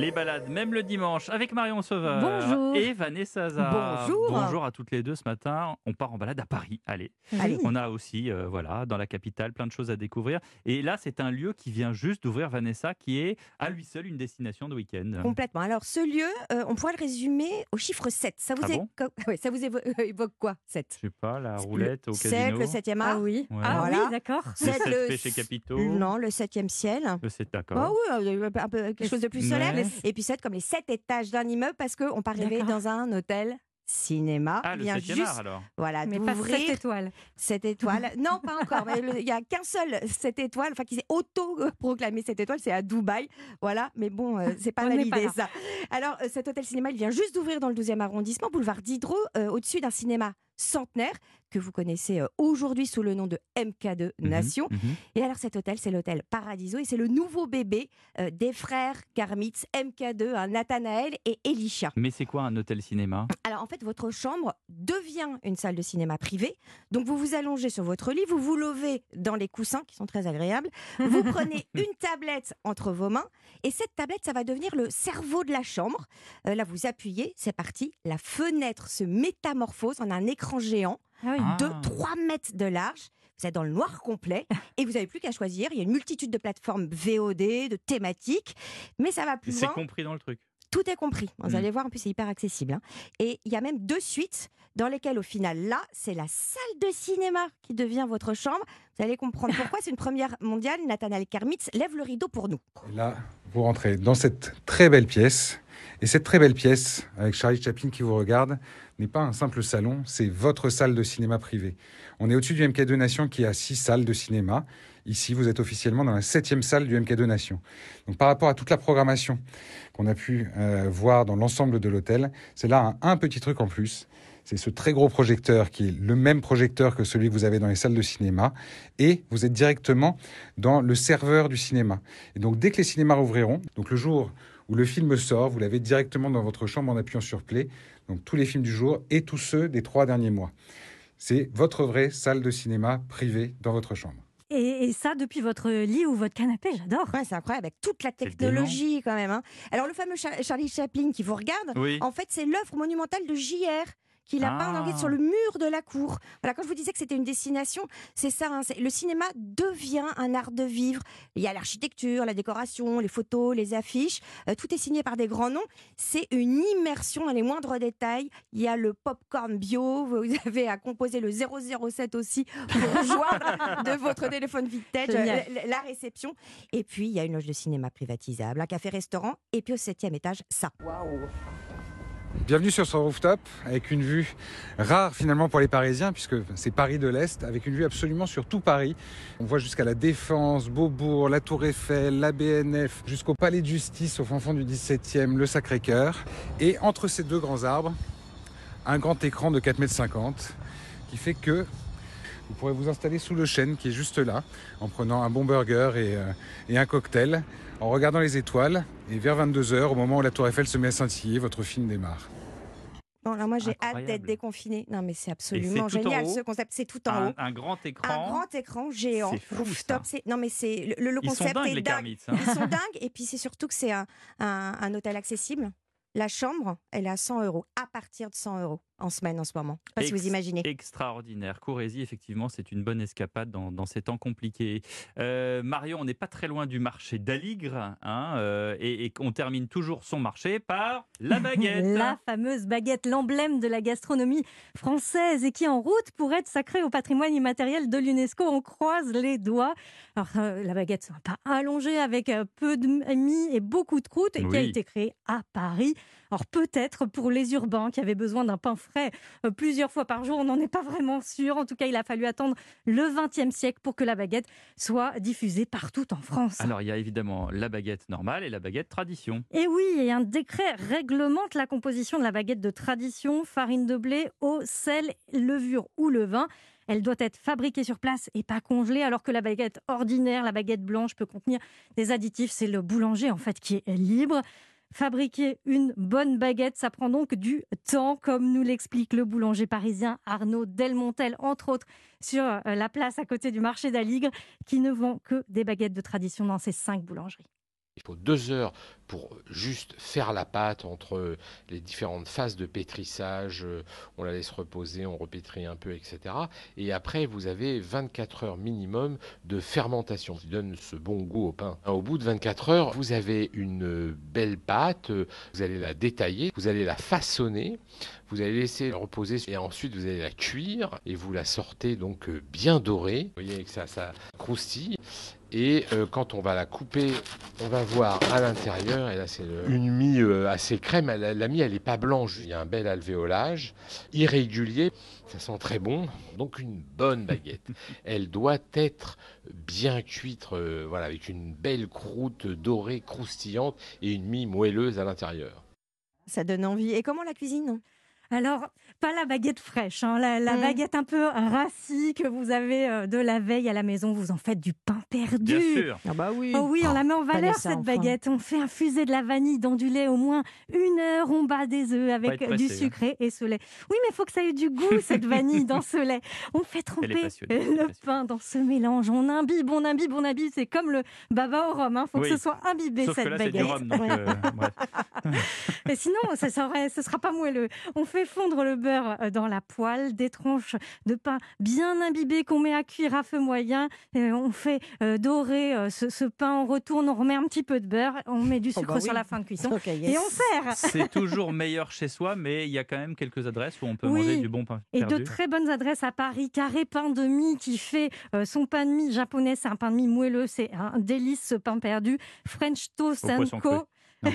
Les balades, même le dimanche, avec Marion Sauveur Bonjour. et Vanessa Zah. Bonjour. Bonjour à toutes les deux ce matin. On part en balade à Paris. Allez. Allez. On a aussi, euh, voilà, dans la capitale, plein de choses à découvrir. Et là, c'est un lieu qui vient juste d'ouvrir, Vanessa, qui est à lui seul une destination de week-end. Complètement. Alors, ce lieu, euh, on pourrait le résumer au chiffre 7. Ça vous, Ah é- bon? co- ouais, ça vous évo- évoque quoi, 7 Je sais pas, la roulette au 7, casino. le 7e art. Ah oui. Ouais. Ah Voilà. oui, d'accord. Le Sept, 7 le- péchés capitaux. Non, le 7e ciel. Le 7, Ah d'accord. oui, euh, un peu quelque chose de plus solaire. Et puis 7 comme les 7 étages d'un immeuble parce qu'on part arriver D'accord. dans un hôtel cinéma. Ah, le vient 7 juste, art alors. voilà, Mais pas 7 étoiles. cette étoile. Non, pas encore. Il n'y a qu'un seul cette étoile, enfin qui s'est auto-proclamé cette étoile, c'est à Dubaï. Voilà, mais bon, euh, c'est pas On n'est pas validé ça. Alors, euh, cet hôtel cinéma, il vient juste d'ouvrir dans le 12e arrondissement, boulevard Diderot, euh, au-dessus d'un cinéma centenaire que vous connaissez euh, aujourd'hui sous le nom de MK2 Mhm, Nation. mhm. Et alors cet hôtel, c'est l'hôtel Paradiso et c'est le nouveau bébé euh, des frères Karmitz, MK2, hein, Nathanaël et Elisha. Mais c'est quoi un hôtel cinéma? Alors en fait, votre chambre devient une salle de cinéma privée. Donc vous vous allongez sur votre lit, vous vous levez dans les coussins qui sont très agréables. Vous prenez une tablette entre vos mains et cette tablette, ça va devenir le cerveau de la chambre. Euh, là, vous appuyez, c'est parti. La fenêtre se métamorphose en un écran géant Ah oui. Ah. de 3 mètres de large. Vous êtes dans le noir complet et vous n'avez plus qu'à choisir. Il y a une multitude de plateformes VOD, de thématiques, mais ça va plus C'est loin. compris dans le truc. Tout est compris. Vous Mm. allez voir, en plus, c'est hyper accessible. hein. Et il y a même deux suites dans lesquelles, au final, là, c'est la salle de cinéma qui devient votre chambre. Vous allez comprendre pourquoi. C'est une première mondiale. Nathanaël Kermitz lève le rideau pour nous. Et là, vous rentrez dans cette très belle pièce. Et cette très belle pièce, avec Charlie Chaplin qui vous regarde, n'est pas un simple salon, c'est votre salle de cinéma privée. On est au-dessus du MK2 Nation qui a six salles de cinéma. Ici, vous êtes officiellement dans la septième salle du MK2 Nation. Donc, par rapport à toute la programmation qu'on a pu euh, voir dans l'ensemble de l'hôtel, c'est là un, petit truc en plus. C'est ce très gros projecteur qui est le même projecteur que celui que vous avez dans les salles de cinéma. Et vous êtes directement dans le serveur du cinéma. Et donc, dès que les cinémas rouvriront, donc le jour où le film sort, vous l'avez directement dans votre chambre en appuyant sur play. Donc, tous les films du jour et tous ceux des trois derniers mois. C'est votre vraie salle de cinéma privée dans votre chambre. Et, et ça, depuis votre lit ou votre canapé, j'adore. Ouais, c'est incroyable, avec toute la technologie quand même. hein. Alors, le fameux Char- Charlie Chaplin qui vous regarde, Oui. en fait, c'est l'œuvre monumentale de JR qu'il a Ah. peint en guide sur le mur de la cour. Voilà, quand je vous disais que c'était une destination, c'est ça. hein, le cinéma devient un art de vivre. Il y a l'architecture, la décoration, les photos, les affiches. euh, tout est signé par des grands noms. C'est une immersion dans les moindres détails. Il y a le popcorn bio. Vous avez à composer le 007 aussi pour rejoindre de votre téléphone vintage euh, la réception. Et puis, il y a une loge de cinéma privatisable, un café-restaurant. Et puis, au septième étage, ça. Bienvenue sur ce rooftop avec une vue rare finalement pour les Parisiens puisque c'est Paris de l'Est avec une vue absolument sur tout Paris. On voit jusqu'à la Défense, Beaubourg, la Tour Eiffel, la BNF, jusqu'au Palais de Justice au fond du 17e, le Sacré-Cœur. Et entre ces deux grands arbres, un grand écran de 4,50 m qui fait que vous pourrez vous installer sous le chêne qui est juste là en prenant un bon burger et, euh, et un cocktail en regardant les étoiles. Et vers 22h, au moment où la Tour Eiffel se met à scintiller, votre film démarre. Bon, là, moi, j'ai hâte d'être déconfinée. Non, mais c'est absolument génial haut ce concept. C'est tout en Un, haut. un grand Un écran. grand écran géant, C'est fou, ça. Non, mais c'est le, le Ils sont concept dingues, est les dingue. Kermitz. hein. Ils sont dingues. Et puis, c'est surtout que c'est un, un- un hôtel accessible. La chambre, elle est à 100 euros, à partir de 100 euros en semaine en ce moment. Je sais Pas si vous imaginez. Extraordinaire. Courrésie, effectivement, c'est une bonne escapade dans, dans ces temps compliqués. Euh, Marion, on n'est pas très loin du marché d'Aligre, hein, euh, et, et on termine toujours son marché par la baguette. La fameuse baguette, l'emblème de la gastronomie française et qui en route pour être sacrée au patrimoine immatériel de l'UNESCO. On croise les doigts. Alors, euh, la baguette, c'est un pain allongé avec euh, peu de mie et beaucoup de croûte et qui a été créé à Paris. Alors, peut-être pour les urbains qui avaient besoin d'un pain frais euh, plusieurs fois par jour, on n'en est pas vraiment sûr. En tout cas, il a fallu attendre le XXe siècle pour que la baguette soit diffusée partout en France. Alors, il y a évidemment la baguette normale et la baguette tradition. Et oui, et un décret réglemente la composition de la baguette de tradition, farine de blé, eau, sel, levure ou levain. Elle doit être fabriquée sur place et pas congelée, alors que la baguette ordinaire, la baguette blanche, peut contenir des additifs. C'est le boulanger en fait qui est libre. Fabriquer une bonne baguette, ça prend donc du temps, comme nous l'explique le boulanger parisien Arnaud Delmontel, entre autres, sur euh, la place à côté du marché d'Aligre, qui ne vend que des baguettes de tradition dans ses cinq boulangeries. Il faut deux heures pour juste faire la pâte entre les différentes phases de pétrissage. On la laisse reposer, on repétrit un peu, etc. Et après, vous avez 24 heures minimum de fermentation qui donne ce bon goût au pain. Au bout de 24 heures, vous avez une belle pâte. Vous allez la détailler, vous allez la façonner, vous allez laisser reposer et ensuite vous allez la cuire et vous la sortez donc bien dorée. Vous voyez que ça, ça croustille. Et euh, quand on va la couper, on va voir à l'intérieur, et là c'est une mie euh, assez crème, la, la mie elle n'est pas blanche, il y a un bel alvéolage, irrégulier, ça sent très bon, donc une bonne baguette. elle doit être bien cuite, euh, voilà, avec une belle croûte dorée, croustillante, et une mie moelleuse à l'intérieur. Ça donne envie. Et comment la cuisine? Alors, pas la baguette fraîche, hein, la, la Mm. baguette un peu rassie que vous avez euh, de la veille à la maison. Vous en faites du pain perdu. Bien sûr. Ah bah oui. Oh oui, on la met en valeur ça, cette enfin. baguette. On fait infuser de la vanille dans du lait au moins une heure. On bat des œufs avec être du hein. sucré et ce lait. Oui, mais il faut que ça ait du goût cette vanille dans ce lait. On fait tremper le pain dans ce mélange. On imbibe, on imbibe, on imbibe. C'est comme le baba au rhum. Il faut Oui. que ce soit imbibé Sauf que cette là, du baguette. rhum. Donc, Ouais. euh, bref. Et sinon, ça serait, ce sera pas moelleux. On fait fondre le beurre euh, dans la poêle, des tranches de pain bien imbibées qu'on met à cuire à feu moyen. Et on fait euh, dorer euh, ce, ce pain, on retourne, on remet un petit peu de beurre, on met du Oh sucre bah sur oui. la fin de cuisson yes. et on sert. C'est toujours meilleur chez soi, mais il y a quand même quelques adresses où on peut Oui. manger du bon pain Et de très bonnes adresses à Paris. Carré Pain de Mie qui fait euh, son pain de mie japonais. C'est un pain de mie moelleux. C'est un délice ce pain perdu. French Toast. Co.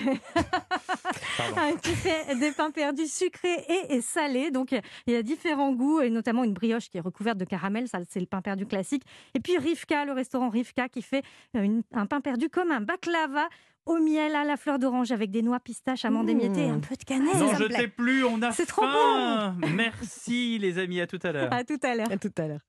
Pardon. Ah, qui fait des pains perdus sucrés et, et salés. Donc, il y a différents goûts et notamment une brioche qui est recouverte de caramel. Ça, c'est le pain perdu classique. Et puis Rivka, le restaurant Rivka, qui fait euh, une- un pain perdu comme un baklava au miel, à la fleur d'orange avec des noix pistaches, amandes Mmh. émiettées et un peu de cannelle. N'en ça me plaît. jetez plus, on a C'est trop faim. Merci les amis, à tout à l'heure. À tout à l'heure. À tout à l'heure.